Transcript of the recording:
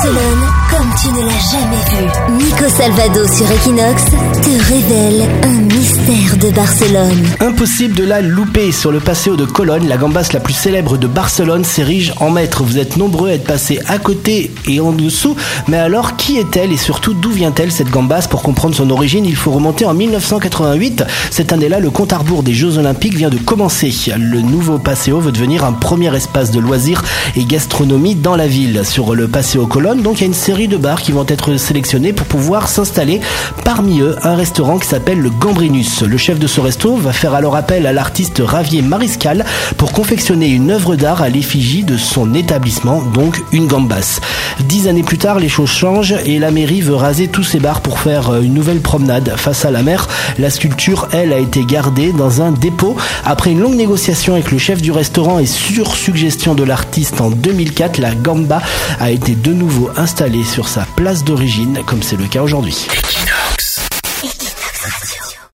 Barcelone comme tu ne l'as jamais vu. Nico Salvado sur Equinox te révèle un mystère de Barcelone. Impossible de la louper. Sur le Paseo de Cologne, la gambas la plus célèbre de Barcelone s'érige en maître. Vous êtes nombreux à être passés à côté et en dessous. Mais alors, qui est-elle et surtout d'où vient-elle cette gambas? Pour comprendre son origine, il faut remonter en 1988. Cette année-là, le compte à rebours des Jeux Olympiques vient de commencer. Le nouveau Paseo veut devenir un premier espace de loisirs et gastronomie dans la ville. Sur le Paseo Cologne, donc, il y a une série de bars qui vont être sélectionnés pour pouvoir s'installer. Parmi eux, un restaurant qui s'appelle le Gambrinus. Le chef de ce resto va faire alors appel à l'artiste Ravier Mariscal pour confectionner une œuvre d'art à l'effigie de son établissement, donc une gambas. Dix années plus tard, les choses changent et la mairie veut raser tous ces bars pour faire une nouvelle promenade face à la mer. La sculpture, elle, a été gardée dans un dépôt. Après une longue négociation avec le chef du restaurant et sur suggestion de l'artiste en 2004, la gamba a été de nouveau installée sa place d'origine, comme c'est le cas aujourd'hui.